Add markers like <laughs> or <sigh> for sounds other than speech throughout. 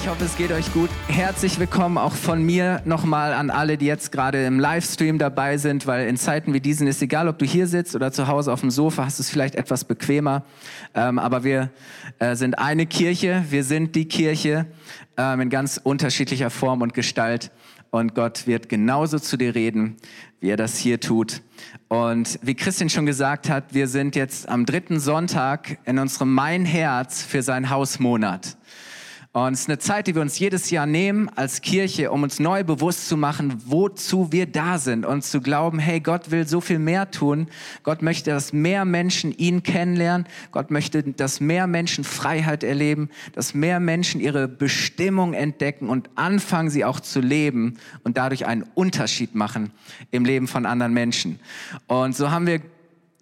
Ich hoffe, es geht euch gut. Herzlich willkommen auch von mir nochmal an alle, die jetzt gerade im Livestream dabei sind, weil in Zeiten wie diesen ist egal, ob du hier sitzt oder zu Hause auf dem Sofa, hast es vielleicht etwas bequemer. Ähm, aber wir äh, sind eine Kirche, wir sind die Kirche ähm, in ganz unterschiedlicher Form und Gestalt. Und Gott wird genauso zu dir reden, wie er das hier tut. Und wie Christian schon gesagt hat, wir sind jetzt am dritten Sonntag in unserem Mein Herz für sein Hausmonat. Und es ist eine Zeit, die wir uns jedes Jahr nehmen als Kirche, um uns neu bewusst zu machen, wozu wir da sind und zu glauben, hey, Gott will so viel mehr tun. Gott möchte, dass mehr Menschen ihn kennenlernen. Gott möchte, dass mehr Menschen Freiheit erleben, dass mehr Menschen ihre Bestimmung entdecken und anfangen, sie auch zu leben und dadurch einen Unterschied machen im Leben von anderen Menschen. Und so haben wir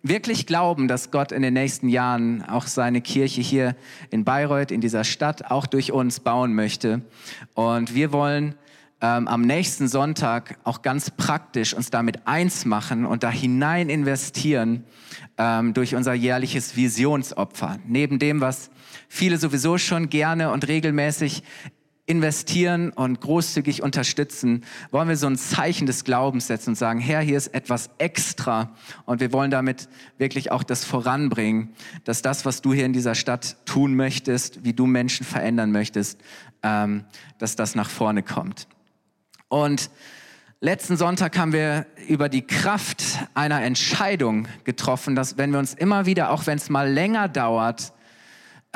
wirklich glauben, dass Gott in den nächsten Jahren auch seine Kirche hier in Bayreuth, in dieser Stadt, auch durch uns bauen möchte. Und wir wollen ähm, am nächsten Sonntag auch ganz praktisch uns damit eins machen und da hinein investieren ähm, durch unser jährliches Visionsopfer. Neben dem, was viele sowieso schon gerne und regelmäßig investieren und großzügig unterstützen, wollen wir so ein Zeichen des Glaubens setzen und sagen, Herr, hier ist etwas extra und wir wollen damit wirklich auch das voranbringen, dass das, was du hier in dieser Stadt tun möchtest, wie du Menschen verändern möchtest, ähm, dass das nach vorne kommt. Und letzten Sonntag haben wir über die Kraft einer Entscheidung getroffen, dass wenn wir uns immer wieder, auch wenn es mal länger dauert,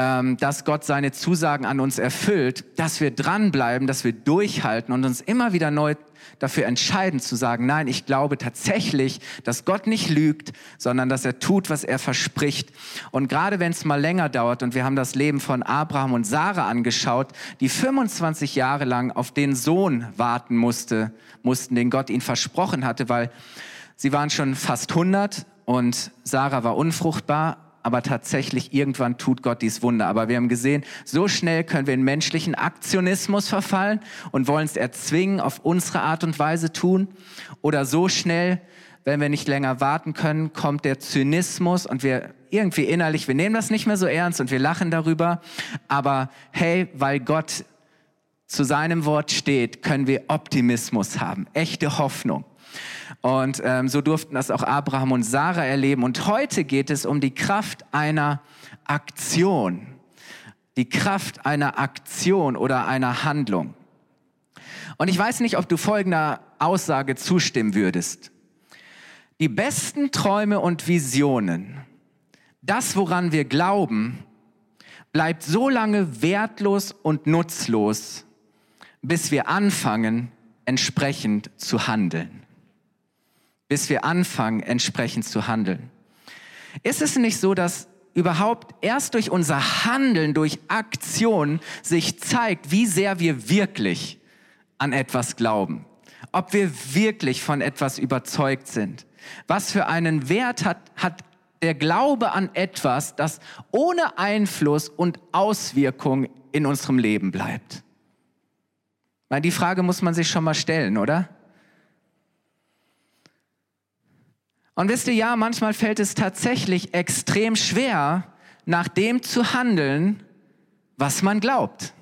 ähm, dass Gott seine Zusagen an uns erfüllt, dass wir dranbleiben, dass wir durchhalten und uns immer wieder neu dafür entscheiden zu sagen, nein, ich glaube tatsächlich, dass Gott nicht lügt, sondern dass er tut, was er verspricht. Und gerade wenn es mal länger dauert, und wir haben das Leben von Abraham und Sarah angeschaut, die 25 Jahre lang auf den Sohn warten musste, mussten, den Gott ihnen versprochen hatte, weil sie waren schon fast 100 und Sarah war unfruchtbar aber tatsächlich irgendwann tut Gott dies Wunder. Aber wir haben gesehen, so schnell können wir in menschlichen Aktionismus verfallen und wollen es erzwingen, auf unsere Art und Weise tun. Oder so schnell, wenn wir nicht länger warten können, kommt der Zynismus und wir irgendwie innerlich, wir nehmen das nicht mehr so ernst und wir lachen darüber. Aber hey, weil Gott zu seinem Wort steht, können wir Optimismus haben, echte Hoffnung. Und ähm, so durften das auch Abraham und Sarah erleben. Und heute geht es um die Kraft einer Aktion. Die Kraft einer Aktion oder einer Handlung. Und ich weiß nicht, ob du folgender Aussage zustimmen würdest. Die besten Träume und Visionen, das, woran wir glauben, bleibt so lange wertlos und nutzlos, bis wir anfangen, entsprechend zu handeln bis wir anfangen, entsprechend zu handeln. Ist es nicht so, dass überhaupt erst durch unser Handeln, durch Aktion sich zeigt, wie sehr wir wirklich an etwas glauben? Ob wir wirklich von etwas überzeugt sind? Was für einen Wert hat, hat der Glaube an etwas, das ohne Einfluss und Auswirkung in unserem Leben bleibt? Weil die Frage muss man sich schon mal stellen, oder? Und wisst ihr, ja, manchmal fällt es tatsächlich extrem schwer, nach dem zu handeln, was man glaubt.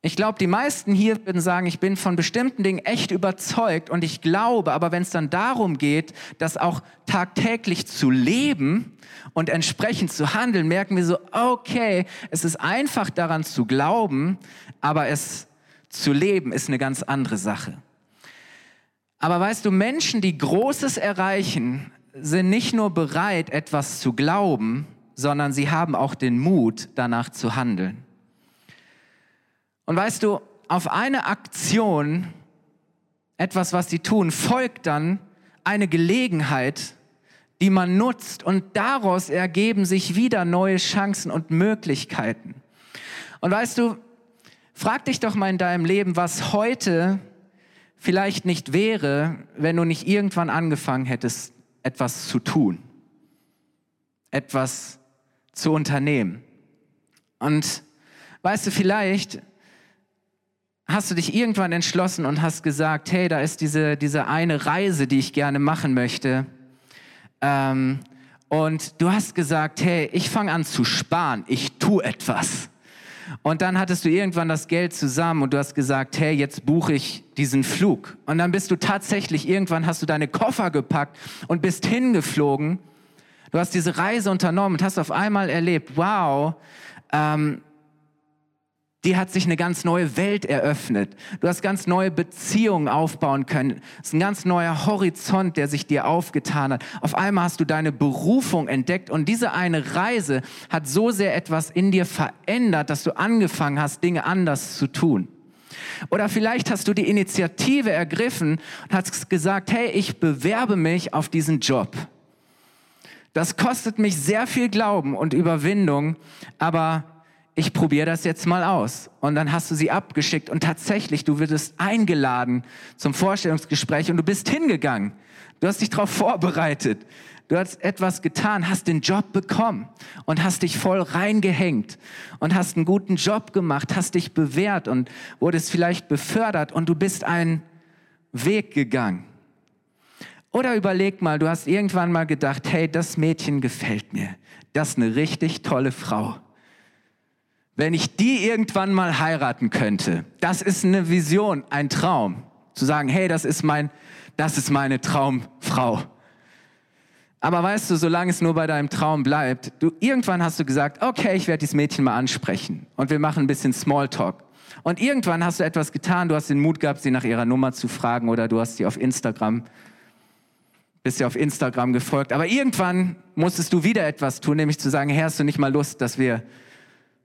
Ich glaube, die meisten hier würden sagen, ich bin von bestimmten Dingen echt überzeugt und ich glaube, aber wenn es dann darum geht, das auch tagtäglich zu leben und entsprechend zu handeln, merken wir so, okay, es ist einfach daran zu glauben, aber es zu leben ist eine ganz andere Sache. Aber weißt du, Menschen, die Großes erreichen, sind nicht nur bereit, etwas zu glauben, sondern sie haben auch den Mut, danach zu handeln. Und weißt du, auf eine Aktion, etwas, was sie tun, folgt dann eine Gelegenheit, die man nutzt und daraus ergeben sich wieder neue Chancen und Möglichkeiten. Und weißt du, frag dich doch mal in deinem Leben, was heute vielleicht nicht wäre, wenn du nicht irgendwann angefangen hättest, etwas zu tun, etwas zu unternehmen. Und Weißt du, vielleicht hast du dich irgendwann entschlossen und hast gesagt, hey, da ist diese, diese eine Reise, die ich gerne machen möchte. Ähm, und du hast gesagt, hey, ich fange an zu sparen, ich tue etwas. Und dann hattest du irgendwann das Geld zusammen und du hast gesagt, hey, jetzt buche ich diesen Flug. Und dann bist du tatsächlich, irgendwann hast du deine Koffer gepackt und bist hingeflogen. Du hast diese Reise unternommen und hast auf einmal erlebt, wow, ähm, die hat sich eine ganz neue Welt eröffnet. Du hast ganz neue Beziehungen aufbauen können. Es ist ein ganz neuer Horizont, der sich dir aufgetan hat. Auf einmal hast du deine Berufung entdeckt und diese eine Reise hat so sehr etwas in dir verändert, dass du angefangen hast, Dinge anders zu tun. Oder vielleicht hast du die Initiative ergriffen und hast gesagt, hey, ich bewerbe mich auf diesen Job. Das kostet mich sehr viel Glauben und Überwindung, aber ich probiere das jetzt mal aus. Und dann hast du sie abgeschickt und tatsächlich, du wirst eingeladen zum Vorstellungsgespräch und du bist hingegangen. Du hast dich darauf vorbereitet. Du hast etwas getan, hast den Job bekommen und hast dich voll reingehängt und hast einen guten Job gemacht, hast dich bewährt und wurdest vielleicht befördert und du bist einen Weg gegangen. Oder überleg mal, du hast irgendwann mal gedacht, hey, das Mädchen gefällt mir. Das ist eine richtig tolle Frau wenn ich die irgendwann mal heiraten könnte, das ist eine Vision, ein Traum. Zu sagen, hey, das ist mein, das ist meine Traumfrau. Aber weißt du, solange es nur bei deinem Traum bleibt, du, irgendwann hast du gesagt, okay, ich werde dieses Mädchen mal ansprechen und wir machen ein bisschen Smalltalk. Und irgendwann hast du etwas getan, du hast den Mut gehabt, sie nach ihrer Nummer zu fragen oder du hast sie auf Instagram, bist sie auf Instagram gefolgt. Aber irgendwann musstest du wieder etwas tun, nämlich zu sagen, hey, hast du nicht mal Lust, dass wir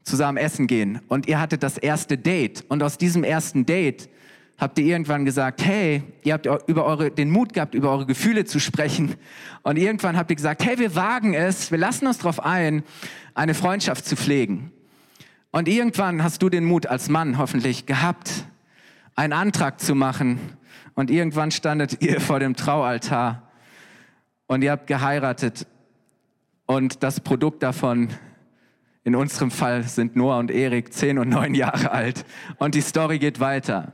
zusammen essen gehen. Und ihr hattet das erste Date. Und aus diesem ersten Date habt ihr irgendwann gesagt, hey, ihr habt über eure, den Mut gehabt, über eure Gefühle zu sprechen. Und irgendwann habt ihr gesagt, hey, wir wagen es, wir lassen uns darauf ein, eine Freundschaft zu pflegen. Und irgendwann hast du den Mut als Mann hoffentlich gehabt, einen Antrag zu machen. Und irgendwann standet <laughs> ihr vor dem Traualtar. Und ihr habt geheiratet. Und das Produkt davon in unserem Fall sind Noah und Erik zehn und neun Jahre alt und die Story geht weiter.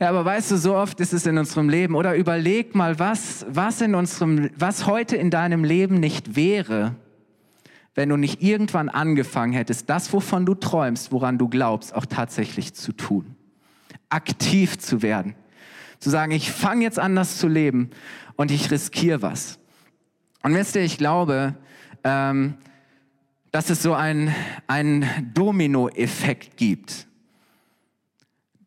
Ja, aber weißt du, so oft ist es in unserem Leben. Oder überleg mal, was, was in unserem, was heute in deinem Leben nicht wäre, wenn du nicht irgendwann angefangen hättest, das, wovon du träumst, woran du glaubst, auch tatsächlich zu tun. Aktiv zu werden. Zu sagen, ich fange jetzt an, das zu leben und ich riskiere was. Und wisst ihr, ich glaube, ähm, dass es so einen, einen Dominoeffekt gibt.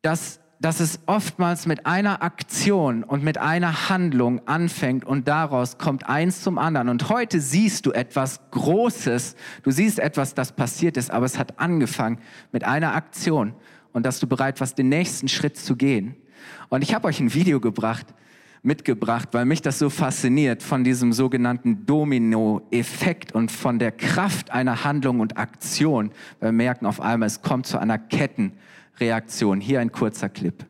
Dass, dass es oftmals mit einer Aktion und mit einer Handlung anfängt und daraus kommt eins zum anderen. Und heute siehst du etwas Großes, du siehst etwas, das passiert ist, aber es hat angefangen mit einer Aktion und dass du bereit warst, den nächsten Schritt zu gehen. Und ich habe euch ein Video gebracht, mitgebracht, weil mich das so fasziniert von diesem sogenannten Domino-Effekt und von der Kraft einer Handlung und Aktion. Wir merken auf einmal, es kommt zu einer Kettenreaktion. Hier ein kurzer Clip.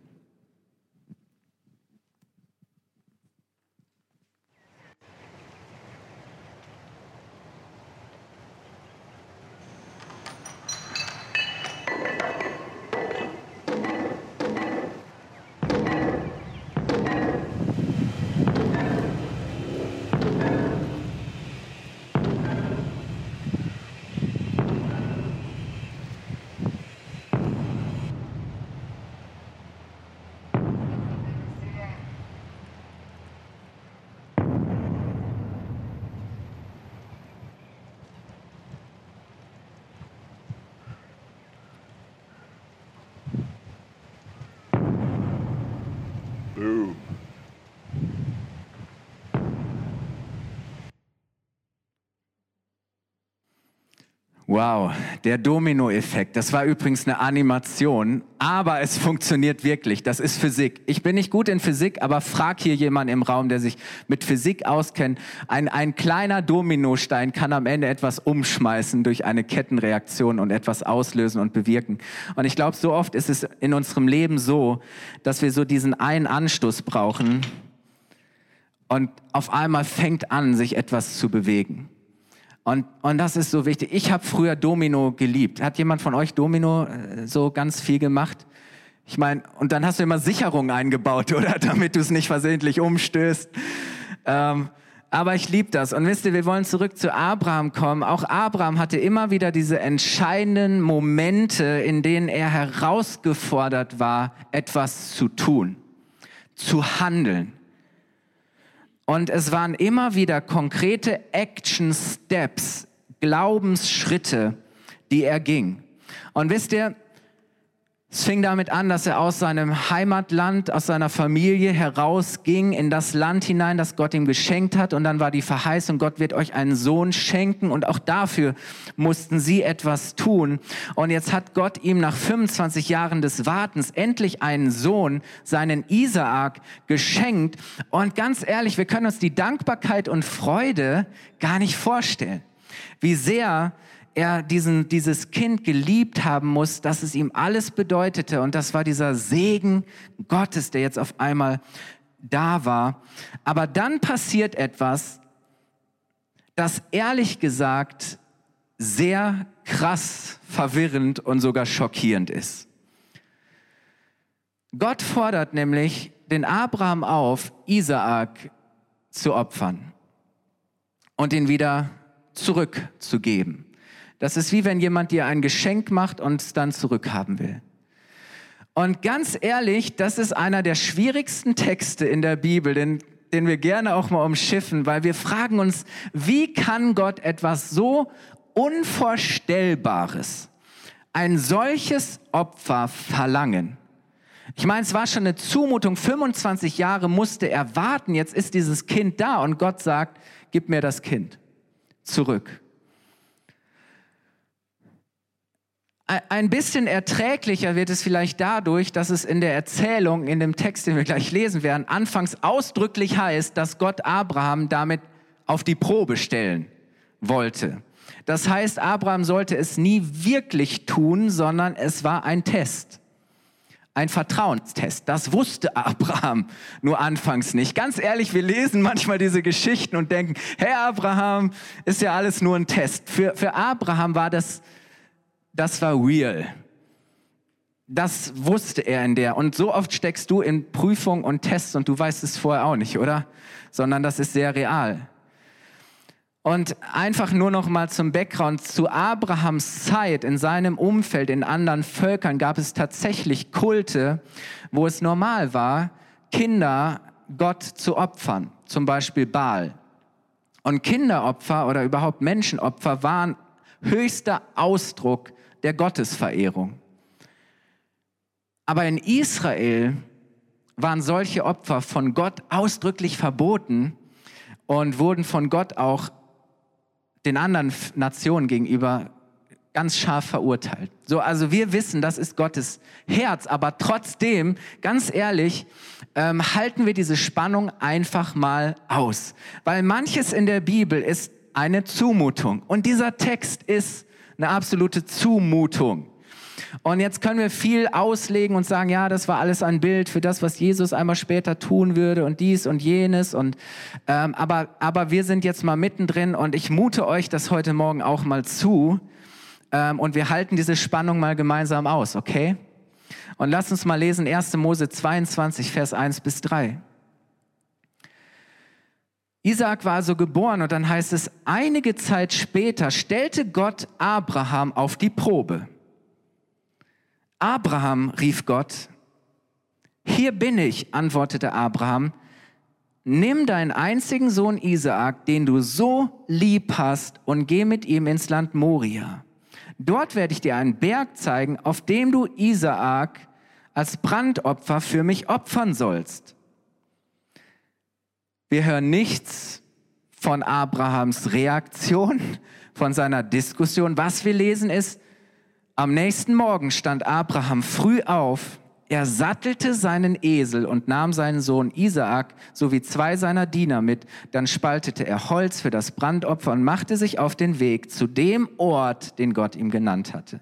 Wow, der Dominoeffekt. Das war übrigens eine Animation, aber es funktioniert wirklich. Das ist Physik. Ich bin nicht gut in Physik, aber frag hier jemanden im Raum, der sich mit Physik auskennt. Ein, ein kleiner Dominostein kann am Ende etwas umschmeißen durch eine Kettenreaktion und etwas auslösen und bewirken. Und ich glaube, so oft ist es in unserem Leben so, dass wir so diesen einen Anstoß brauchen und auf einmal fängt an, sich etwas zu bewegen. Und, und das ist so wichtig. Ich habe früher Domino geliebt. Hat jemand von euch Domino äh, so ganz viel gemacht? Ich meine, und dann hast du immer Sicherungen eingebaut, <laughs> oder? Damit du es nicht versehentlich umstößt. Ähm, aber ich liebe das. Und wisst ihr, wir wollen zurück zu Abraham kommen. Auch Abraham hatte immer wieder diese entscheidenden Momente, in denen er herausgefordert war, etwas zu tun, zu handeln. Und es waren immer wieder konkrete Action Steps, Glaubensschritte, die er ging. Und wisst ihr, es fing damit an, dass er aus seinem Heimatland, aus seiner Familie herausging in das Land hinein, das Gott ihm geschenkt hat. Und dann war die Verheißung, Gott wird euch einen Sohn schenken. Und auch dafür mussten sie etwas tun. Und jetzt hat Gott ihm nach 25 Jahren des Wartens endlich einen Sohn, seinen Isaak, geschenkt. Und ganz ehrlich, wir können uns die Dankbarkeit und Freude gar nicht vorstellen. Wie sehr er diesen, dieses Kind geliebt haben muss, dass es ihm alles bedeutete. Und das war dieser Segen Gottes, der jetzt auf einmal da war. Aber dann passiert etwas, das ehrlich gesagt sehr krass, verwirrend und sogar schockierend ist. Gott fordert nämlich den Abraham auf, Isaak zu opfern und ihn wieder zurückzugeben. Das ist wie wenn jemand dir ein Geschenk macht und es dann zurückhaben will. Und ganz ehrlich, das ist einer der schwierigsten Texte in der Bibel, den, den wir gerne auch mal umschiffen, weil wir fragen uns, wie kann Gott etwas so Unvorstellbares, ein solches Opfer verlangen? Ich meine, es war schon eine Zumutung, 25 Jahre musste er warten, jetzt ist dieses Kind da und Gott sagt, gib mir das Kind zurück. Ein bisschen erträglicher wird es vielleicht dadurch, dass es in der Erzählung, in dem Text, den wir gleich lesen werden, anfangs ausdrücklich heißt, dass Gott Abraham damit auf die Probe stellen wollte. Das heißt, Abraham sollte es nie wirklich tun, sondern es war ein Test. Ein Vertrauenstest. Das wusste <laughs> Abraham nur anfangs nicht. Ganz ehrlich, wir lesen manchmal diese Geschichten und denken, hey Abraham, ist ja alles nur ein Test. Für, für Abraham war das das war real. Das wusste er in der. Und so oft steckst du in Prüfungen und Tests und du weißt es vorher auch nicht, oder? Sondern das ist sehr real. Und einfach nur noch mal zum Background. Zu Abrahams Zeit, in seinem Umfeld, in anderen Völkern gab es tatsächlich Kulte, wo es normal war, Kinder Gott zu opfern. Zum Beispiel Baal. Und Kinderopfer oder überhaupt Menschenopfer waren höchster Ausdruck der Gottesverehrung. Aber in Israel waren solche Opfer von Gott ausdrücklich verboten und wurden von Gott auch den anderen Nationen gegenüber ganz scharf verurteilt. So, also wir wissen, das ist Gottes Herz, aber trotzdem, ganz ehrlich, ähm, halten wir diese Spannung einfach mal aus, weil manches in der Bibel ist eine Zumutung und dieser Text ist eine absolute Zumutung. Und jetzt können wir viel auslegen und sagen, ja, das war alles ein Bild für das, was Jesus einmal später tun würde und dies und jenes. Und ähm, aber aber wir sind jetzt mal mittendrin und ich mute euch das heute Morgen auch mal zu ähm, und wir halten diese Spannung mal gemeinsam aus, okay? Und lasst uns mal lesen 1. Mose 22, Vers 1 bis 3. Isaac war also geboren und dann heißt es, einige Zeit später stellte Gott Abraham auf die Probe. Abraham, rief Gott. Hier bin ich, antwortete Abraham. Nimm deinen einzigen Sohn Isaak, den du so lieb hast, und geh mit ihm ins Land Moria. Dort werde ich dir einen Berg zeigen, auf dem du Isaak als Brandopfer für mich opfern sollst. Wir hören nichts von Abrahams Reaktion, von seiner Diskussion. Was wir lesen ist, am nächsten Morgen stand Abraham früh auf, er sattelte seinen Esel und nahm seinen Sohn Isaak sowie zwei seiner Diener mit. Dann spaltete er Holz für das Brandopfer und machte sich auf den Weg zu dem Ort, den Gott ihm genannt hatte.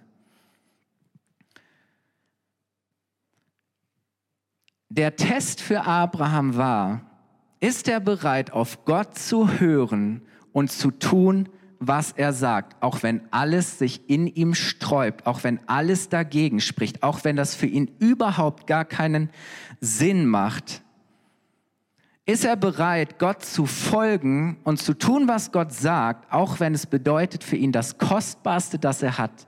Der Test für Abraham war, ist er bereit, auf Gott zu hören und zu tun, was er sagt, auch wenn alles sich in ihm sträubt, auch wenn alles dagegen spricht, auch wenn das für ihn überhaupt gar keinen Sinn macht, ist er bereit, Gott zu folgen und zu tun, was Gott sagt, auch wenn es bedeutet, für ihn das Kostbarste, das er hat,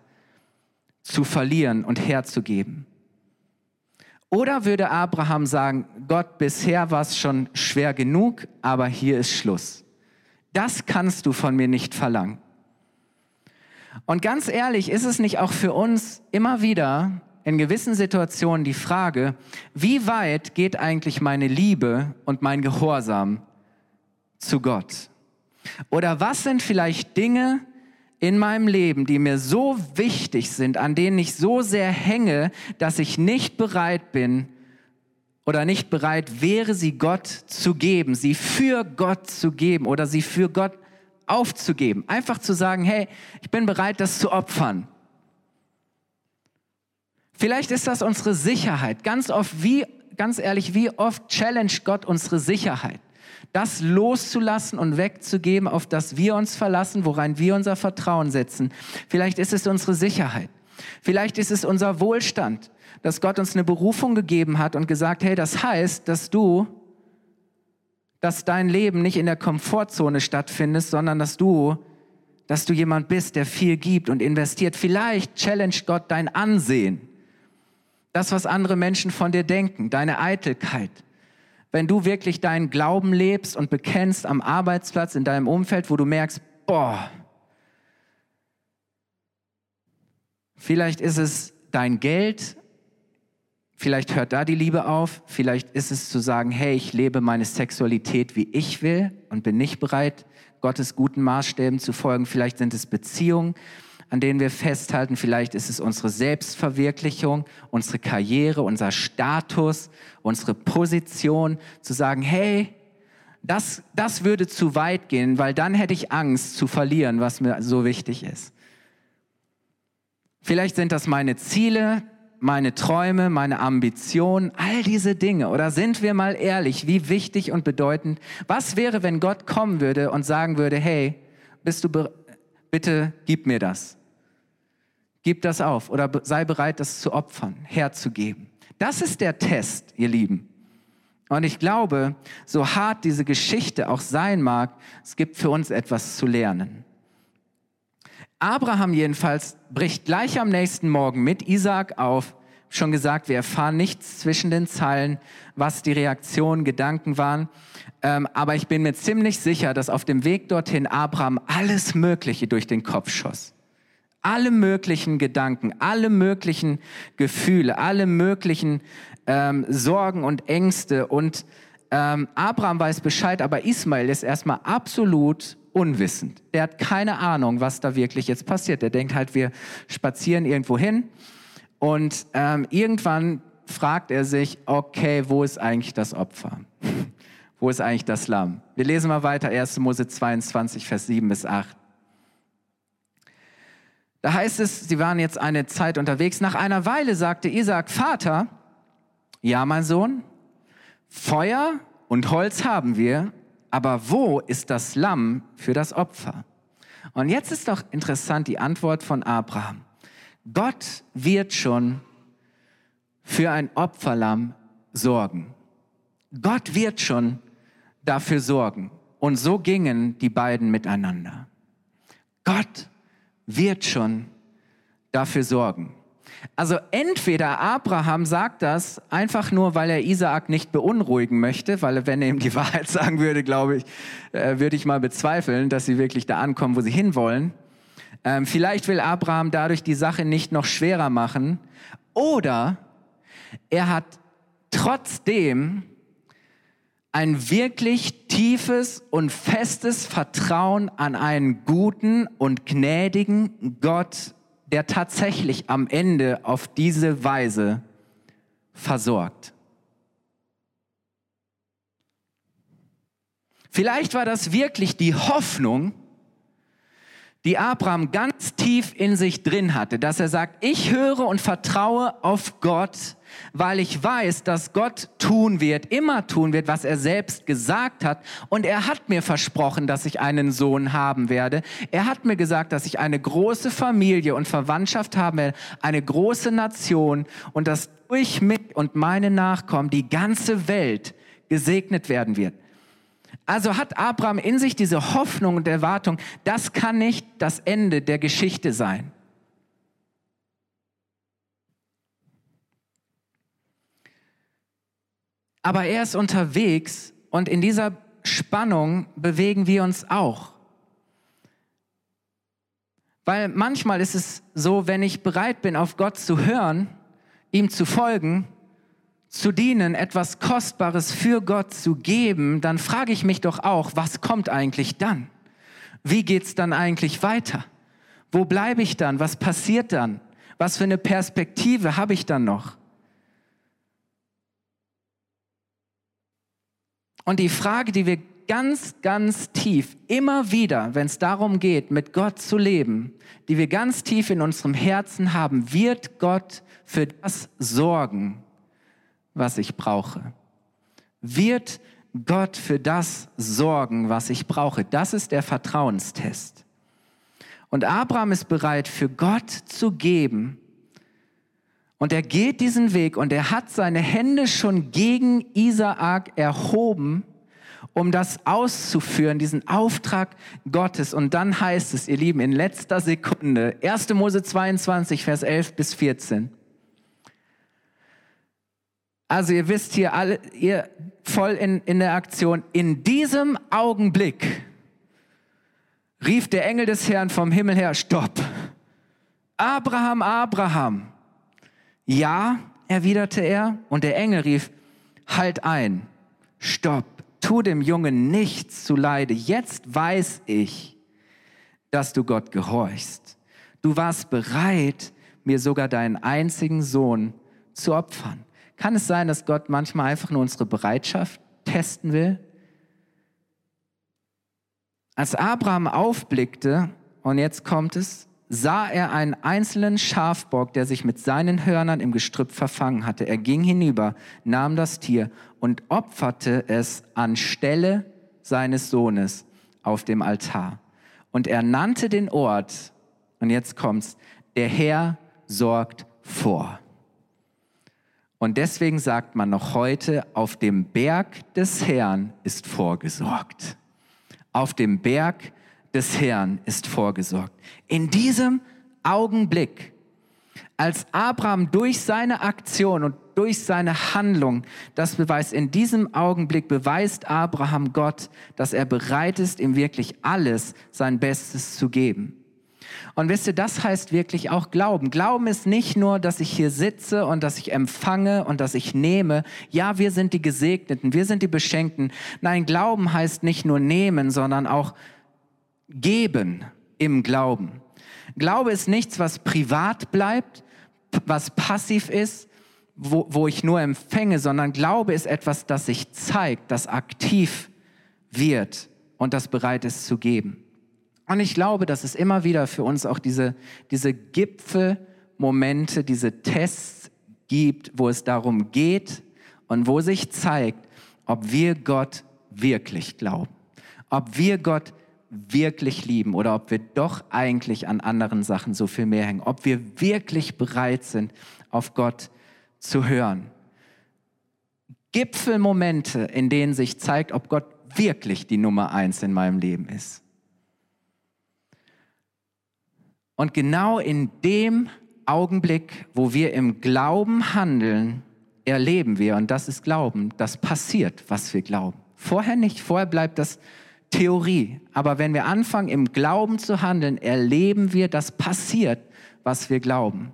zu verlieren und herzugeben? Oder würde Abraham sagen, Gott, bisher war es schon schwer genug, aber hier ist Schluss. Das kannst du von mir nicht verlangen. Und ganz ehrlich, ist es nicht auch für uns immer wieder in gewissen Situationen die Frage, wie weit geht eigentlich meine Liebe und mein Gehorsam zu Gott? Oder was sind vielleicht Dinge in meinem Leben, die mir so wichtig sind, an denen ich so sehr hänge, dass ich nicht bereit bin oder nicht bereit wäre, sie Gott zu geben, sie für Gott zu geben oder sie für Gott aufzugeben. Einfach zu sagen, hey, ich bin bereit, das zu opfern. Vielleicht ist das unsere Sicherheit. Ganz oft, wie, ganz ehrlich, wie oft challenge Gott unsere Sicherheit? Das loszulassen und wegzugeben, auf das wir uns verlassen, worein wir unser Vertrauen setzen. Vielleicht ist es unsere Sicherheit. Vielleicht ist es unser Wohlstand, dass Gott uns eine Berufung gegeben hat und gesagt, hey, das heißt, dass du, dass dein Leben nicht in der Komfortzone stattfindet, sondern dass du, dass du jemand bist, der viel gibt und investiert. Vielleicht challenge Gott dein Ansehen das, was andere Menschen von dir denken, deine Eitelkeit. Wenn du wirklich deinen Glauben lebst und bekennst am Arbeitsplatz, in deinem Umfeld, wo du merkst, boah, vielleicht ist es dein Geld, vielleicht hört da die Liebe auf, vielleicht ist es zu sagen, hey, ich lebe meine Sexualität, wie ich will und bin nicht bereit, Gottes guten Maßstäben zu folgen, vielleicht sind es Beziehungen, an denen wir festhalten. Vielleicht ist es unsere Selbstverwirklichung, unsere Karriere, unser Status, unsere Position, zu sagen, hey, das, das würde zu weit gehen, weil dann hätte ich Angst zu verlieren, was mir so wichtig ist. Vielleicht sind das meine Ziele, meine Träume, meine Ambitionen, all diese Dinge. Oder sind wir mal ehrlich, wie wichtig und bedeutend, was wäre, wenn Gott kommen würde und sagen würde, hey, bist du bitte gib mir das. Gib das auf oder sei bereit, das zu opfern, herzugeben. Das ist der Test, ihr Lieben. Und ich glaube, so hart diese Geschichte auch sein mag, es gibt für uns etwas zu lernen. Abraham jedenfalls bricht gleich am nächsten Morgen mit Isaak auf. Schon gesagt, wir erfahren nichts zwischen den Zeilen, was die Reaktionen, Gedanken waren. Ähm, aber ich bin mir ziemlich sicher, dass auf dem Weg dorthin Abraham alles Mögliche durch den Kopf schoss alle möglichen Gedanken, alle möglichen Gefühle, alle möglichen ähm, Sorgen und Ängste. Und ähm, Abraham weiß Bescheid, aber Ismael ist erstmal absolut unwissend. Der hat keine Ahnung, was da wirklich jetzt passiert. Der denkt halt, wir spazieren irgendwo hin. Und ähm, irgendwann fragt er sich, okay, wo ist eigentlich das Opfer? <laughs> wo ist eigentlich das Lamm? Wir lesen mal weiter, 1. Mose 22, Vers 7 bis 8. Da heißt es, sie waren jetzt eine Zeit unterwegs. Nach einer Weile sagte Isaac, Vater, ja, mein Sohn, Feuer und Holz haben wir, aber wo ist das Lamm für das Opfer? Und jetzt ist doch interessant die Antwort von Abraham. Gott wird schon für ein Opferlamm sorgen. Gott wird schon dafür sorgen. Und so gingen die beiden miteinander. Gott wird schon dafür sorgen. Also entweder Abraham sagt das einfach nur, weil er Isaak nicht beunruhigen möchte, weil wenn er ihm die <laughs> Wahrheit sagen würde, glaube ich, äh, würde ich mal bezweifeln, dass sie wirklich da ankommen, wo sie hinwollen. Ähm, vielleicht will Abraham dadurch die Sache nicht noch schwerer machen. Oder er hat trotzdem ein wirklich tiefes und festes Vertrauen an einen guten und gnädigen Gott, der tatsächlich am Ende auf diese Weise versorgt. Vielleicht war das wirklich die Hoffnung, die Abraham ganz tief in sich drin hatte, dass er sagt, ich höre und vertraue auf Gott, weil ich weiß, dass Gott tun wird, immer tun wird, was er selbst gesagt hat. Und er hat mir versprochen, dass ich einen Sohn haben werde. Er hat mir gesagt, dass ich eine große Familie und Verwandtschaft haben werde, eine große Nation und dass durch mich und meine Nachkommen die ganze Welt gesegnet werden wird. Also hat Abraham in sich diese Hoffnung und Erwartung, das kann nicht das Ende der Geschichte sein. Aber er ist unterwegs und in dieser Spannung bewegen wir uns auch. Weil manchmal ist es so, wenn ich bereit bin, auf Gott zu hören, ihm zu folgen, zu dienen, etwas Kostbares für Gott zu geben, dann frage ich mich doch auch, was kommt eigentlich dann? Wie geht's dann eigentlich weiter? Wo bleibe ich dann? Was passiert dann? Was für eine Perspektive habe ich dann noch? Und die Frage, die wir ganz, ganz tief, immer wieder, wenn es darum geht, mit Gott zu leben, die wir ganz tief in unserem Herzen haben, wird Gott für das sorgen, was ich brauche? Wird Gott für das sorgen, was ich brauche? Das ist der Vertrauenstest. Und Abraham ist bereit, für Gott zu geben. Und er geht diesen Weg und er hat seine Hände schon gegen Isaak erhoben, um das auszuführen, diesen Auftrag Gottes. Und dann heißt es, ihr Lieben, in letzter Sekunde, 1. Mose 22, Vers 11 bis 14. Also ihr wisst hier alle, ihr voll in, in der Aktion. In diesem Augenblick rief der Engel des Herrn vom Himmel her, stopp. Abraham, Abraham. Ja, erwiderte er, und der Engel rief, halt ein, stopp, tu dem Jungen nichts zu Leide. Jetzt weiß ich, dass du Gott gehorchst. Du warst bereit, mir sogar deinen einzigen Sohn zu opfern. Kann es sein, dass Gott manchmal einfach nur unsere Bereitschaft testen will? Als Abraham aufblickte, und jetzt kommt es, sah er einen einzelnen Schafbock, der sich mit seinen Hörnern im Gestrüpp verfangen hatte. Er ging hinüber, nahm das Tier und opferte es anstelle seines Sohnes auf dem Altar. Und er nannte den Ort, und jetzt kommt's, der Herr sorgt vor. Und deswegen sagt man noch heute, auf dem Berg des Herrn ist vorgesorgt. Auf dem Berg des Herrn ist vorgesorgt. In diesem Augenblick, als Abraham durch seine Aktion und durch seine Handlung das beweist, in diesem Augenblick beweist Abraham Gott, dass er bereit ist, ihm wirklich alles sein Bestes zu geben. Und wisst ihr, das heißt wirklich auch Glauben. Glauben ist nicht nur, dass ich hier sitze und dass ich empfange und dass ich nehme. Ja, wir sind die Gesegneten, wir sind die Beschenkten. Nein, Glauben heißt nicht nur nehmen, sondern auch geben im Glauben. Glaube ist nichts, was privat bleibt, was passiv ist, wo, wo ich nur empfänge, sondern Glaube ist etwas, das sich zeigt, das aktiv wird und das bereit ist zu geben. Und ich glaube, dass es immer wieder für uns auch diese, diese Gipfelmomente, diese Tests gibt, wo es darum geht und wo sich zeigt, ob wir Gott wirklich glauben, ob wir Gott wirklich lieben oder ob wir doch eigentlich an anderen Sachen so viel mehr hängen, ob wir wirklich bereit sind, auf Gott zu hören. Gipfelmomente, in denen sich zeigt, ob Gott wirklich die Nummer eins in meinem Leben ist. Und genau in dem Augenblick, wo wir im Glauben handeln, erleben wir, und das ist Glauben, das passiert, was wir glauben. Vorher nicht, vorher bleibt das Theorie. Aber wenn wir anfangen, im Glauben zu handeln, erleben wir, dass passiert, was wir glauben.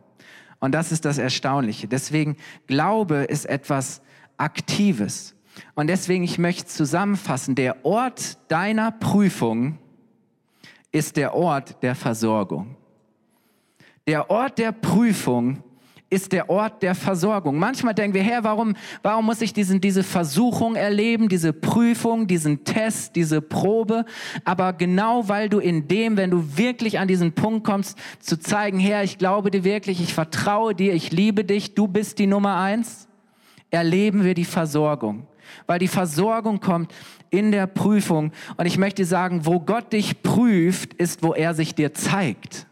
Und das ist das Erstaunliche. Deswegen, Glaube ist etwas Aktives. Und deswegen, ich möchte zusammenfassen, der Ort deiner Prüfung ist der Ort der Versorgung. Der Ort der Prüfung ist der Ort der Versorgung. Manchmal denken wir, Herr, warum, warum muss ich diesen, diese Versuchung erleben, diese Prüfung, diesen Test, diese Probe? Aber genau weil du in dem, wenn du wirklich an diesen Punkt kommst, zu zeigen, Herr, ich glaube dir wirklich, ich vertraue dir, ich liebe dich, du bist die Nummer eins, erleben wir die Versorgung. Weil die Versorgung kommt in der Prüfung. Und ich möchte sagen, wo Gott dich prüft, ist, wo er sich dir zeigt.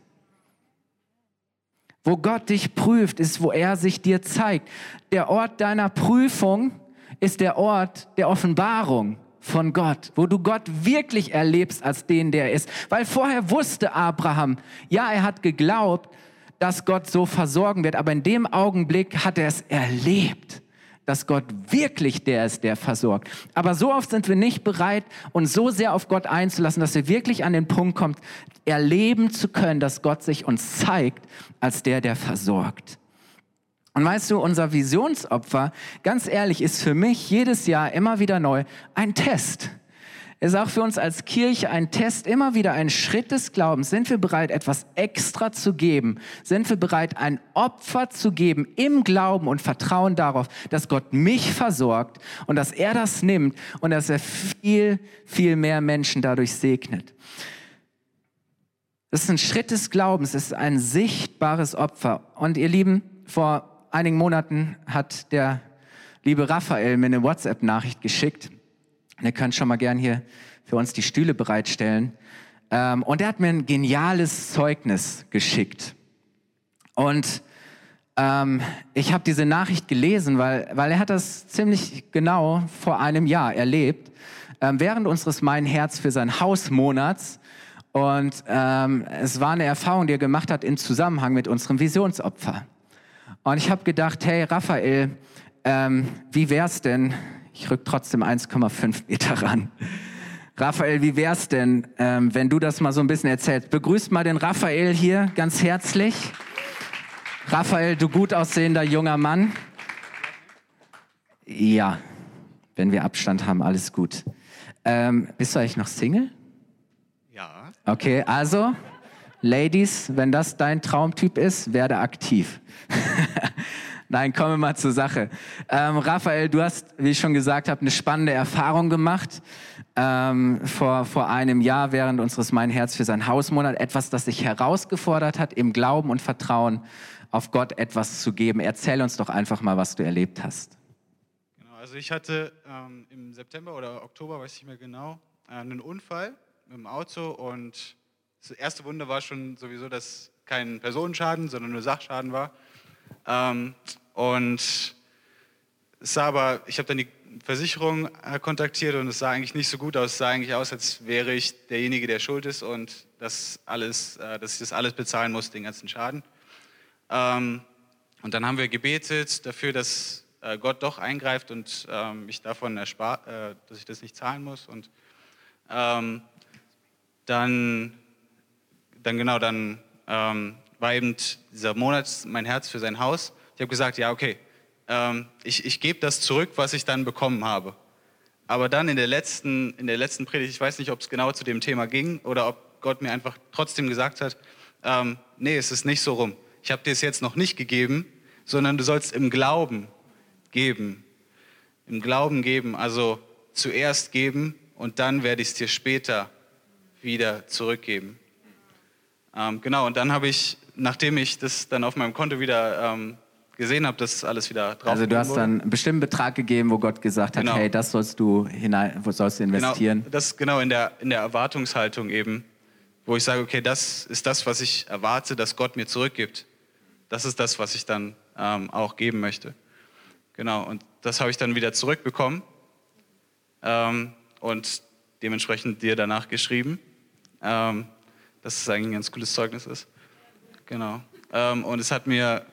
Wo Gott dich prüft, ist, wo er sich dir zeigt. Der Ort deiner Prüfung ist der Ort der Offenbarung von Gott, wo du Gott wirklich erlebst als den, der ist. Weil vorher wusste Abraham, ja, er hat geglaubt, dass Gott so versorgen wird, aber in dem Augenblick hat er es erlebt dass Gott wirklich der ist, der versorgt. Aber so oft sind wir nicht bereit, uns so sehr auf Gott einzulassen, dass wir wirklich an den Punkt kommen, erleben zu können, dass Gott sich uns zeigt als der, der versorgt. Und weißt du, unser Visionsopfer, ganz ehrlich, ist für mich jedes Jahr immer wieder neu ein Test ist auch für uns als Kirche ein Test, immer wieder ein Schritt des Glaubens. Sind wir bereit, etwas extra zu geben? Sind wir bereit, ein Opfer zu geben im Glauben und Vertrauen darauf, dass Gott mich versorgt und dass er das nimmt und dass er viel, viel mehr Menschen dadurch segnet? Das ist ein Schritt des Glaubens, es ist ein sichtbares Opfer. Und ihr Lieben, vor einigen Monaten hat der liebe Raphael mir eine WhatsApp-Nachricht geschickt und ihr könnt schon mal gern hier für uns die Stühle bereitstellen. Ähm, und er hat mir ein geniales Zeugnis geschickt. Und ähm, ich habe diese Nachricht gelesen, weil, weil er hat das ziemlich genau vor einem Jahr erlebt, ähm, während unseres Mein Herz für sein Hausmonats. Und ähm, es war eine Erfahrung, die er gemacht hat im Zusammenhang mit unserem Visionsopfer. Und ich habe gedacht, hey Raphael, ähm, wie wär's denn, ich rück trotzdem 1,5 Meter ran. Raphael, wie wär's denn, ähm, wenn du das mal so ein bisschen erzählst? Begrüßt mal den Raphael hier ganz herzlich. Raphael, du gut aussehender junger Mann. Ja, wenn wir Abstand haben, alles gut. Ähm, bist du eigentlich noch Single? Ja. Okay, also, Ladies, wenn das dein Traumtyp ist, werde aktiv. <laughs> Nein, kommen wir mal zur Sache. Ähm, Raphael, du hast, wie ich schon gesagt habe, eine spannende Erfahrung gemacht. Ähm, vor, vor einem Jahr während unseres Mein Herz für sein Hausmonat. Etwas, das sich herausgefordert hat, im Glauben und Vertrauen auf Gott etwas zu geben. Erzähl uns doch einfach mal, was du erlebt hast. Genau, also ich hatte ähm, im September oder Oktober, weiß ich nicht mehr genau, äh, einen Unfall mit dem Auto und das erste Wunder war schon sowieso, dass kein Personenschaden, sondern nur Sachschaden war. Ähm, und es sah aber, ich habe dann die Versicherung äh, kontaktiert und es sah eigentlich nicht so gut aus. Es sah eigentlich aus, als wäre ich derjenige, der schuld ist und das alles, äh, dass ich das alles bezahlen muss, den ganzen Schaden. Ähm, und dann haben wir gebetet dafür, dass äh, Gott doch eingreift und ähm, mich davon erspart, dass ich das nicht zahlen muss. Und ähm, dann, dann genau, dann war eben dieser Monat mein Herz für sein Haus. Ich habe gesagt, ja, okay, ähm, ich, ich gebe das zurück, was ich dann bekommen habe. Aber dann in der letzten, in der letzten Predigt, ich weiß nicht, ob es genau zu dem Thema ging oder ob Gott mir einfach trotzdem gesagt hat, ähm, nee, es ist nicht so rum. Ich habe dir es jetzt noch nicht gegeben, sondern du sollst im Glauben geben. Im Glauben geben, also zuerst geben und dann werde ich es dir später wieder zurückgeben. Ähm, genau, und dann habe ich, nachdem ich das dann auf meinem Konto wieder ähm, gesehen habe, dass alles wieder drauf Also du hast dann einen bestimmten Betrag gegeben, wo Gott gesagt hat, genau. hey, das sollst du hinein, wo sollst du genau, investieren. Genau, das genau in der, in der Erwartungshaltung eben, wo ich sage, okay, das ist das, was ich erwarte, dass Gott mir zurückgibt. Das ist das, was ich dann ähm, auch geben möchte. Genau, und das habe ich dann wieder zurückbekommen ähm, und dementsprechend dir danach geschrieben, ähm, dass es eigentlich ein ganz cooles Zeugnis ist. Genau. Ähm, und es hat mir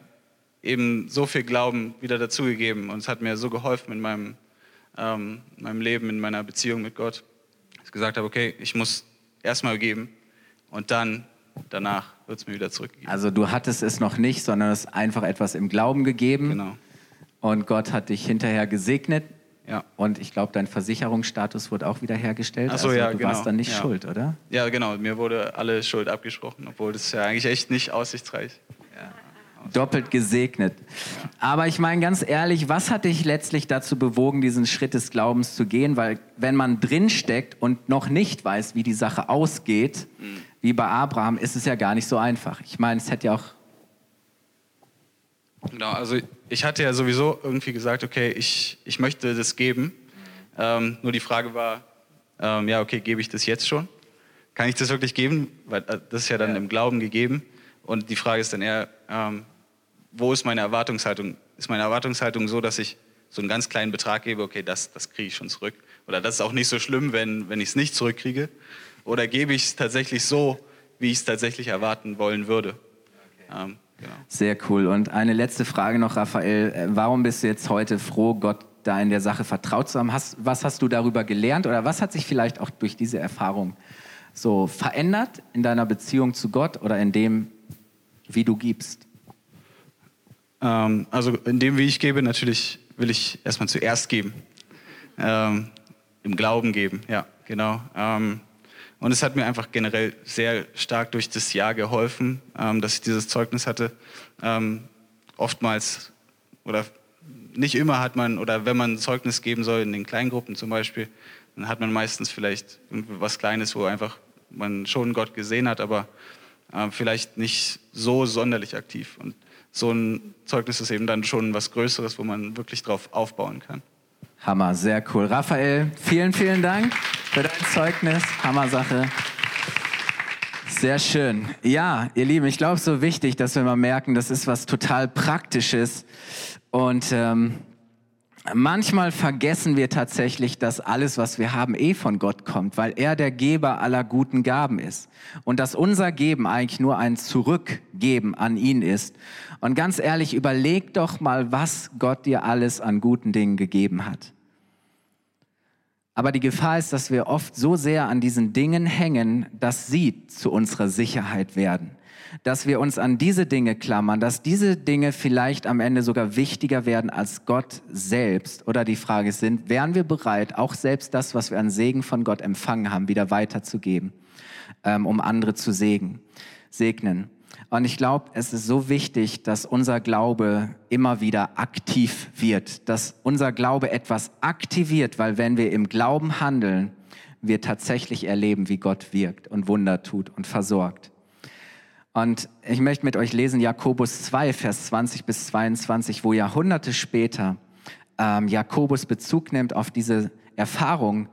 eben so viel Glauben wieder dazugegeben und es hat mir so geholfen in meinem, ähm, meinem Leben, in meiner Beziehung mit Gott, dass ich gesagt habe, okay, ich muss erstmal geben und dann danach wird es mir wieder zurückgegeben. Also du hattest es noch nicht, sondern es einfach etwas im Glauben gegeben. Genau. Und Gott hat dich hinterher gesegnet. Ja. Und ich glaube, dein Versicherungsstatus wurde auch wiederhergestellt. Ach so, also ja, du genau. warst dann nicht ja. schuld, oder? Ja, genau. Mir wurde alle Schuld abgesprochen, obwohl das ja eigentlich echt nicht aussichtsreich. Ja. Doppelt gesegnet. Aber ich meine ganz ehrlich, was hat dich letztlich dazu bewogen, diesen Schritt des Glaubens zu gehen? Weil wenn man drinsteckt und noch nicht weiß, wie die Sache ausgeht, mhm. wie bei Abraham, ist es ja gar nicht so einfach. Ich meine, es hätte ja auch... Genau, also ich hatte ja sowieso irgendwie gesagt, okay, ich, ich möchte das geben. Ähm, nur die Frage war, ähm, ja, okay, gebe ich das jetzt schon? Kann ich das wirklich geben? Weil äh, das ist ja dann ja. im Glauben gegeben. Und die Frage ist dann eher, ähm, wo ist meine Erwartungshaltung? Ist meine Erwartungshaltung so, dass ich so einen ganz kleinen Betrag gebe, okay, das, das kriege ich schon zurück? Oder das ist auch nicht so schlimm, wenn, wenn ich es nicht zurückkriege? Oder gebe ich es tatsächlich so, wie ich es tatsächlich erwarten wollen würde? Okay. Ähm, genau. Sehr cool. Und eine letzte Frage noch, Raphael. Äh, warum bist du jetzt heute froh, Gott da in der Sache vertraut zu haben? Hast, was hast du darüber gelernt oder was hat sich vielleicht auch durch diese Erfahrung so verändert in deiner Beziehung zu Gott oder in dem, wie du gibst? Ähm, also in dem, wie ich gebe, natürlich will ich erstmal zuerst geben. Ähm, Im Glauben geben, ja, genau. Ähm, und es hat mir einfach generell sehr stark durch das Jahr geholfen, ähm, dass ich dieses Zeugnis hatte. Ähm, oftmals oder nicht immer hat man, oder wenn man Zeugnis geben soll, in den Kleingruppen zum Beispiel, dann hat man meistens vielleicht was Kleines, wo einfach man schon Gott gesehen hat, aber äh, vielleicht nicht so sonderlich aktiv. Und so ein Zeugnis ist eben dann schon was Größeres, wo man wirklich drauf aufbauen kann. Hammer, sehr cool. Raphael, vielen, vielen Dank für dein Zeugnis. Hammer Sache. Sehr schön. Ja, ihr Lieben, ich glaube, so wichtig, dass wir mal merken, das ist was total Praktisches. Und ähm, manchmal vergessen wir tatsächlich, dass alles, was wir haben, eh von Gott kommt, weil er der Geber aller guten Gaben ist. Und dass unser Geben eigentlich nur ein Zurückgeben an ihn ist. Und ganz ehrlich, überleg doch mal, was Gott dir alles an guten Dingen gegeben hat. Aber die Gefahr ist, dass wir oft so sehr an diesen Dingen hängen, dass sie zu unserer Sicherheit werden dass wir uns an diese Dinge klammern, dass diese Dinge vielleicht am Ende sogar wichtiger werden als Gott selbst. Oder die Frage sind, wären wir bereit, auch selbst das, was wir an Segen von Gott empfangen haben, wieder weiterzugeben, ähm, um andere zu segen, segnen. Und ich glaube, es ist so wichtig, dass unser Glaube immer wieder aktiv wird, dass unser Glaube etwas aktiviert, weil wenn wir im Glauben handeln, wir tatsächlich erleben, wie Gott wirkt und Wunder tut und versorgt. Und ich möchte mit euch lesen Jakobus 2, Vers 20 bis 22, wo Jahrhunderte später ähm, Jakobus Bezug nimmt auf diese Erfahrung,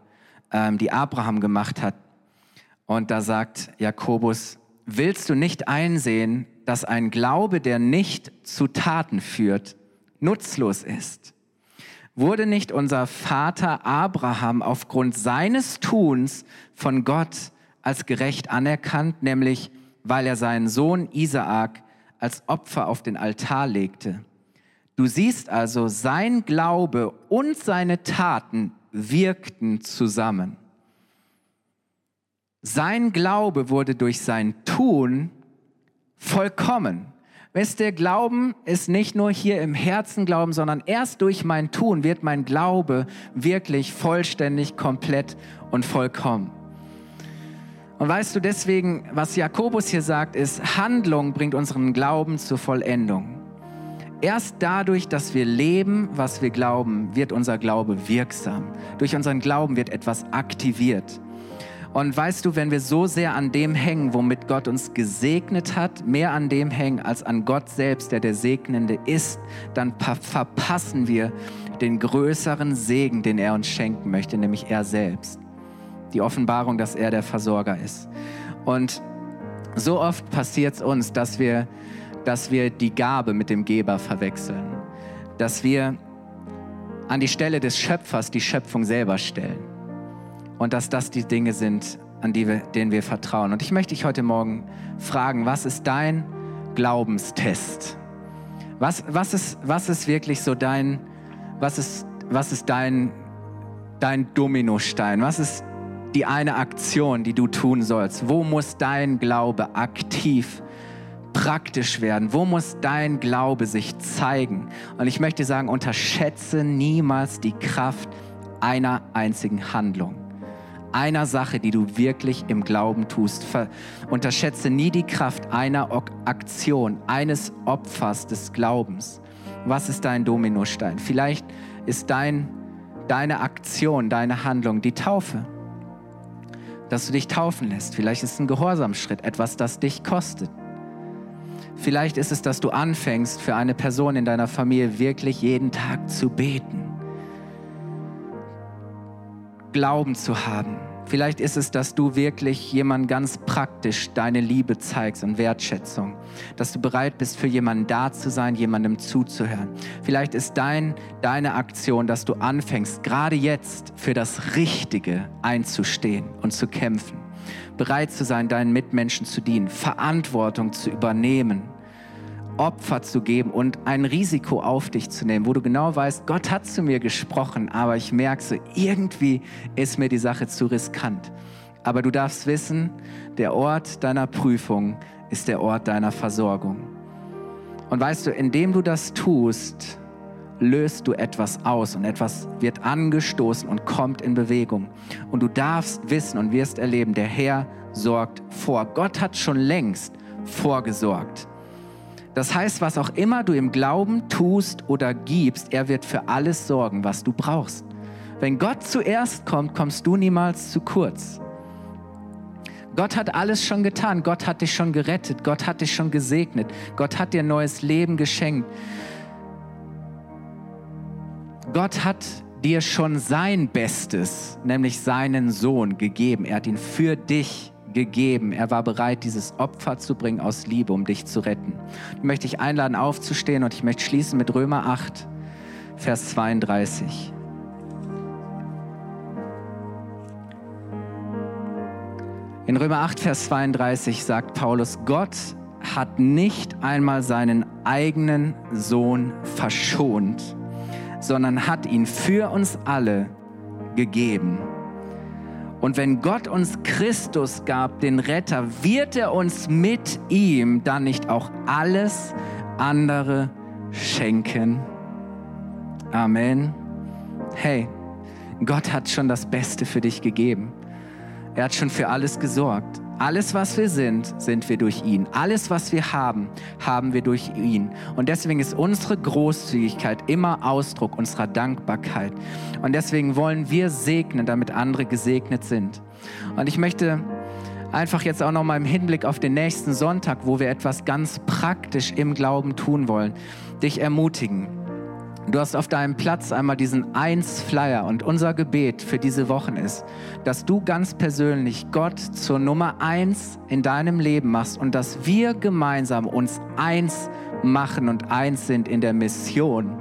ähm, die Abraham gemacht hat. Und da sagt Jakobus, willst du nicht einsehen, dass ein Glaube, der nicht zu Taten führt, nutzlos ist? Wurde nicht unser Vater Abraham aufgrund seines Tuns von Gott als gerecht anerkannt, nämlich weil er seinen Sohn Isaak als Opfer auf den Altar legte. Du siehst also, sein Glaube und seine Taten wirkten zusammen. Sein Glaube wurde durch sein Tun vollkommen. Wisst ihr, Glauben ist nicht nur hier im Herzen Glauben, sondern erst durch mein Tun wird mein Glaube wirklich vollständig, komplett und vollkommen. Und weißt du deswegen, was Jakobus hier sagt, ist, Handlung bringt unseren Glauben zur Vollendung. Erst dadurch, dass wir leben, was wir glauben, wird unser Glaube wirksam. Durch unseren Glauben wird etwas aktiviert. Und weißt du, wenn wir so sehr an dem hängen, womit Gott uns gesegnet hat, mehr an dem hängen als an Gott selbst, der der Segnende ist, dann verpassen wir den größeren Segen, den er uns schenken möchte, nämlich er selbst. Die Offenbarung, dass er der Versorger ist. Und so oft passiert es uns, dass wir, dass wir die Gabe mit dem Geber verwechseln, dass wir an die Stelle des Schöpfers die Schöpfung selber stellen und dass das die Dinge sind, an die wir, denen wir vertrauen. Und ich möchte dich heute Morgen fragen, was ist dein Glaubenstest? Was, was, ist, was ist wirklich so dein, was ist, was ist dein, dein Dominostein? Was ist die eine Aktion, die du tun sollst? Wo muss dein Glaube aktiv praktisch werden? Wo muss dein Glaube sich zeigen? Und ich möchte sagen, unterschätze niemals die Kraft einer einzigen Handlung. Einer Sache, die du wirklich im Glauben tust. Ver unterschätze nie die Kraft einer o Aktion, eines Opfers des Glaubens. Was ist dein Dominostein? Vielleicht ist dein, deine Aktion, deine Handlung die Taufe. Dass du dich taufen lässt. Vielleicht ist es ein Gehorsamschritt, etwas, das dich kostet. Vielleicht ist es, dass du anfängst, für eine Person in deiner Familie wirklich jeden Tag zu beten. Glauben zu haben. Vielleicht ist es, dass du wirklich jemand ganz praktisch deine Liebe zeigst und Wertschätzung. Dass du bereit bist, für jemanden da zu sein, jemandem zuzuhören. Vielleicht ist dein, deine Aktion, dass du anfängst, gerade jetzt für das Richtige einzustehen und zu kämpfen bereit zu sein, deinen Mitmenschen zu dienen, Verantwortung zu übernehmen, Opfer zu geben und ein Risiko auf dich zu nehmen, wo du genau weißt, Gott hat zu mir gesprochen, aber ich merke so, irgendwie ist mir die Sache zu riskant. Aber du darfst wissen, der Ort deiner Prüfung ist der Ort deiner Versorgung. Und weißt du, indem du das tust, löst du etwas aus und etwas wird angestoßen und kommt in Bewegung. Und du darfst wissen und wirst erleben, der Herr sorgt vor. Gott hat schon längst vorgesorgt. Das heißt, was auch immer du im Glauben tust oder gibst, er wird für alles sorgen, was du brauchst. Wenn Gott zuerst kommt, kommst du niemals zu kurz. Gott hat alles schon getan. Gott hat dich schon gerettet. Gott hat dich schon gesegnet. Gott hat dir neues Leben geschenkt. Gott hat dir schon sein Bestes, nämlich seinen Sohn, gegeben. Er hat ihn für dich gegeben. Er war bereit, dieses Opfer zu bringen aus Liebe, um dich zu retten. Ich möchte dich einladen, aufzustehen und ich möchte schließen mit Römer 8, Vers 32. In Römer 8, Vers 32 sagt Paulus, Gott hat nicht einmal seinen eigenen Sohn verschont, sondern hat ihn für uns alle gegeben. Und wenn Gott uns Christus gab, den Retter, wird er uns mit ihm dann nicht auch alles andere schenken? Amen. Hey, Gott hat schon das Beste für dich gegeben. Er hat schon für alles gesorgt. Alles, was wir sind, sind wir durch ihn. Alles, was wir haben, haben wir durch ihn. Und deswegen ist unsere Großzügigkeit immer Ausdruck unserer Dankbarkeit. Und deswegen wollen wir segnen, damit andere gesegnet sind. Und ich möchte einfach jetzt auch noch mal im Hinblick auf den nächsten Sonntag, wo wir etwas ganz praktisch im Glauben tun wollen, dich ermutigen. Du hast auf deinem Platz einmal diesen Eins-Flyer und unser Gebet für diese Wochen ist, dass du ganz persönlich Gott zur Nummer eins in deinem Leben machst und dass wir gemeinsam uns eins machen und eins sind in der Mission,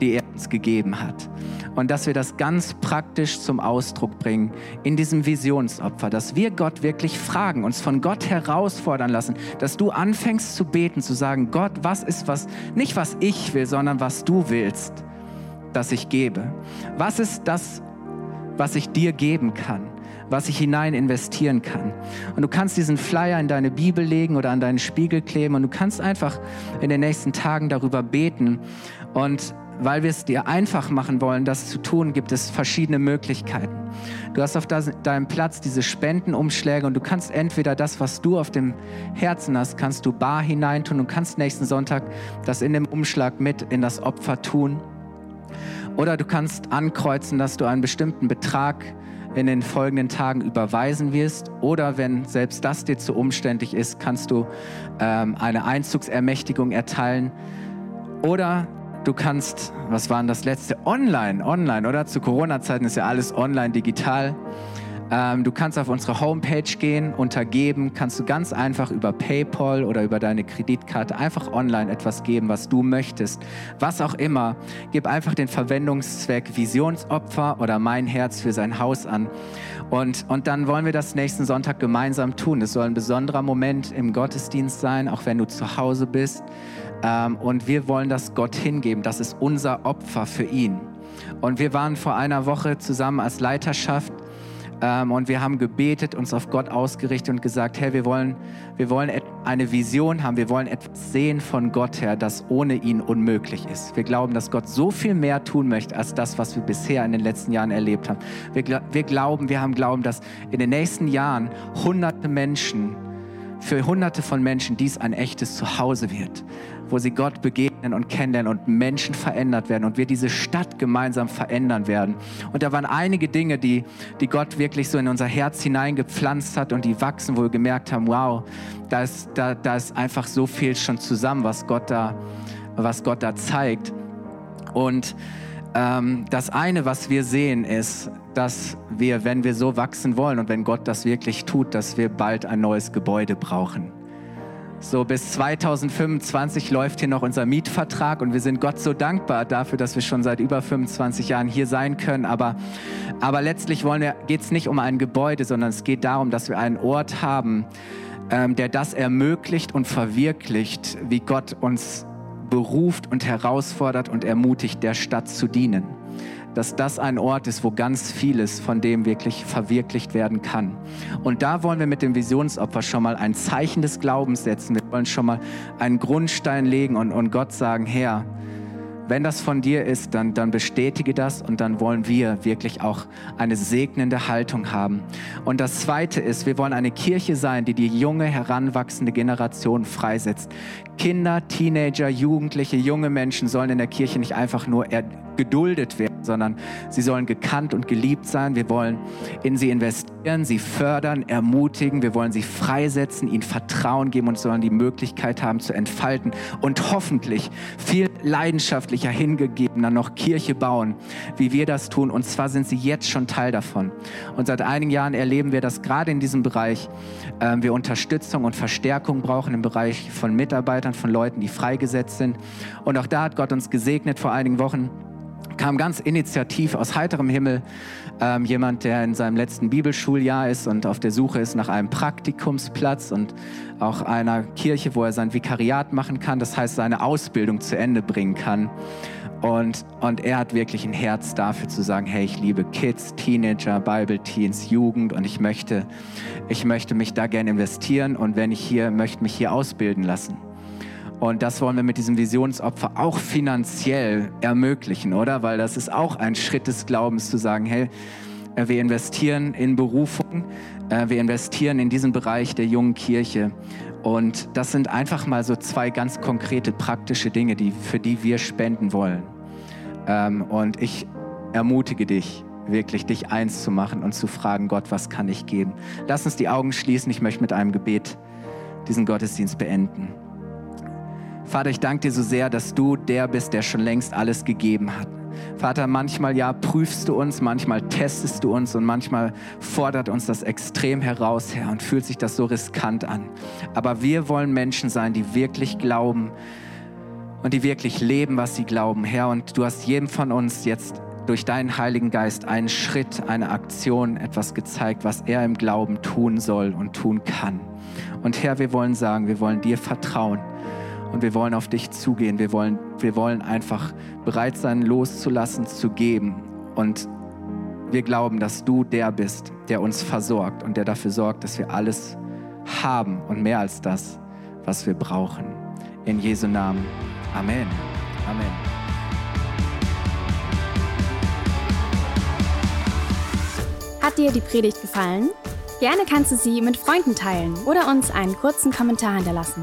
die er uns gegeben hat und dass wir das ganz praktisch zum Ausdruck bringen in diesem Visionsopfer, dass wir Gott wirklich fragen, uns von Gott herausfordern lassen, dass du anfängst zu beten, zu sagen, Gott, was ist was, nicht was ich will, sondern was du willst, dass ich gebe. Was ist das, was ich dir geben kann? was ich hinein investieren kann. Und du kannst diesen Flyer in deine Bibel legen oder an deinen Spiegel kleben und du kannst einfach in den nächsten Tagen darüber beten und weil wir es dir einfach machen wollen, das zu tun, gibt es verschiedene Möglichkeiten. Du hast auf deinem Platz diese Spendenumschläge und du kannst entweder das, was du auf dem Herzen hast, kannst du bar hineintun und kannst nächsten Sonntag das in dem Umschlag mit in das Opfer tun. Oder du kannst ankreuzen, dass du einen bestimmten Betrag in den folgenden Tagen überweisen wirst. Oder wenn selbst das dir zu umständlich ist, kannst du ähm, eine Einzugsermächtigung erteilen. Oder Du kannst, was war denn das letzte? Online, online, oder? Zu Corona-Zeiten ist ja alles online, digital. Ähm, du kannst auf unsere Homepage gehen, untergeben, kannst du ganz einfach über PayPal oder über deine Kreditkarte einfach online etwas geben, was du möchtest. Was auch immer. Gib einfach den Verwendungszweck Visionsopfer oder mein Herz für sein Haus an. Und, und dann wollen wir das nächsten Sonntag gemeinsam tun. Es soll ein besonderer Moment im Gottesdienst sein, auch wenn du zu Hause bist. Ähm, und wir wollen das Gott hingeben. Das ist unser Opfer für ihn. Und wir waren vor einer Woche zusammen als Leiterschaft Ähm, und wir haben gebetet, uns auf Gott ausgerichtet und gesagt, Herr, wir wollen, wir wollen eine Vision haben, wir wollen etwas sehen von Gott her, das ohne ihn unmöglich ist. Wir glauben, dass Gott so viel mehr tun möchte als das, was wir bisher in den letzten Jahren erlebt haben. Wir, wir glauben, wir haben Glauben, dass in den nächsten Jahren hunderte Menschen, für hunderte von Menschen dies ein echtes Zuhause wird wo sie Gott begegnen und kennenlernen und Menschen verändert werden und wir diese Stadt gemeinsam verändern werden. Und da waren einige Dinge, die, die Gott wirklich so in unser Herz hineingepflanzt hat und die wachsen, wo wir gemerkt haben, wow, da ist, da, da ist einfach so viel schon zusammen, was Gott da, was Gott da zeigt. Und ähm, das eine, was wir sehen, ist, dass wir, wenn wir so wachsen wollen und wenn Gott das wirklich tut, dass wir bald ein neues Gebäude brauchen. So bis 2025 läuft hier noch unser Mietvertrag und wir sind Gott so dankbar dafür, dass wir schon seit über 25 Jahren hier sein können. Aber, aber letztlich geht es nicht um ein Gebäude, sondern es geht darum, dass wir einen Ort haben, ähm, der das ermöglicht und verwirklicht, wie Gott uns beruft und herausfordert und ermutigt, der Stadt zu dienen dass das ein Ort ist, wo ganz vieles von dem wirklich verwirklicht werden kann. Und da wollen wir mit dem Visionsopfer schon mal ein Zeichen des Glaubens setzen. Wir wollen schon mal einen Grundstein legen und, und Gott sagen, Herr, wenn das von dir ist, dann, dann bestätige das und dann wollen wir wirklich auch eine segnende Haltung haben. Und das Zweite ist, wir wollen eine Kirche sein, die die junge, heranwachsende Generation freisetzt. Kinder, Teenager, Jugendliche, junge Menschen sollen in der Kirche nicht einfach nur geduldet werden, sondern sie sollen gekannt und geliebt sein. Wir wollen in sie investieren, sie fördern, ermutigen. Wir wollen sie freisetzen, ihnen Vertrauen geben und sollen die Möglichkeit haben zu entfalten und hoffentlich viel leidenschaftlicher, hingegebener noch Kirche bauen, wie wir das tun. Und zwar sind sie jetzt schon Teil davon. Und seit einigen Jahren erleben wir, dass gerade in diesem Bereich äh, wir Unterstützung und Verstärkung brauchen im Bereich von Mitarbeitern, von Leuten, die freigesetzt sind. Und auch da hat Gott uns gesegnet vor einigen Wochen kam ganz initiativ aus heiterem Himmel ähm, jemand, der in seinem letzten Bibelschuljahr ist und auf der Suche ist nach einem Praktikumsplatz und auch einer Kirche, wo er sein Vikariat machen kann, das heißt seine Ausbildung zu Ende bringen kann. Und, und er hat wirklich ein Herz dafür zu sagen, hey, ich liebe Kids, Teenager, Bible Teens, Jugend und ich möchte, ich möchte mich da gerne investieren und wenn ich hier, möchte mich hier ausbilden lassen. Und das wollen wir mit diesem Visionsopfer auch finanziell ermöglichen, oder? Weil das ist auch ein Schritt des Glaubens zu sagen, hey, äh, wir investieren in Berufung, äh, wir investieren in diesen Bereich der jungen Kirche. Und das sind einfach mal so zwei ganz konkrete, praktische Dinge, die, für die wir spenden wollen. Ähm, und ich ermutige dich, wirklich dich eins zu machen und zu fragen, Gott, was kann ich geben? Lass uns die Augen schließen. Ich möchte mit einem Gebet diesen Gottesdienst beenden. Vater, ich danke dir so sehr, dass du der bist, der schon längst alles gegeben hat. Vater, manchmal ja prüfst du uns, manchmal testest du uns und manchmal fordert uns das extrem heraus, Herr, und fühlt sich das so riskant an. Aber wir wollen Menschen sein, die wirklich glauben und die wirklich leben, was sie glauben, Herr. Und du hast jedem von uns jetzt durch deinen Heiligen Geist einen Schritt, eine Aktion, etwas gezeigt, was er im Glauben tun soll und tun kann. Und Herr, wir wollen sagen, wir wollen dir vertrauen und wir wollen auf dich zugehen. Wir wollen, wir wollen einfach bereit sein, loszulassen, zu geben. Und wir glauben, dass du der bist, der uns versorgt und der dafür sorgt, dass wir alles haben und mehr als das, was wir brauchen. In Jesu Namen. Amen. Amen. Hat dir die Predigt gefallen? Gerne kannst du sie mit Freunden teilen oder uns einen kurzen Kommentar hinterlassen.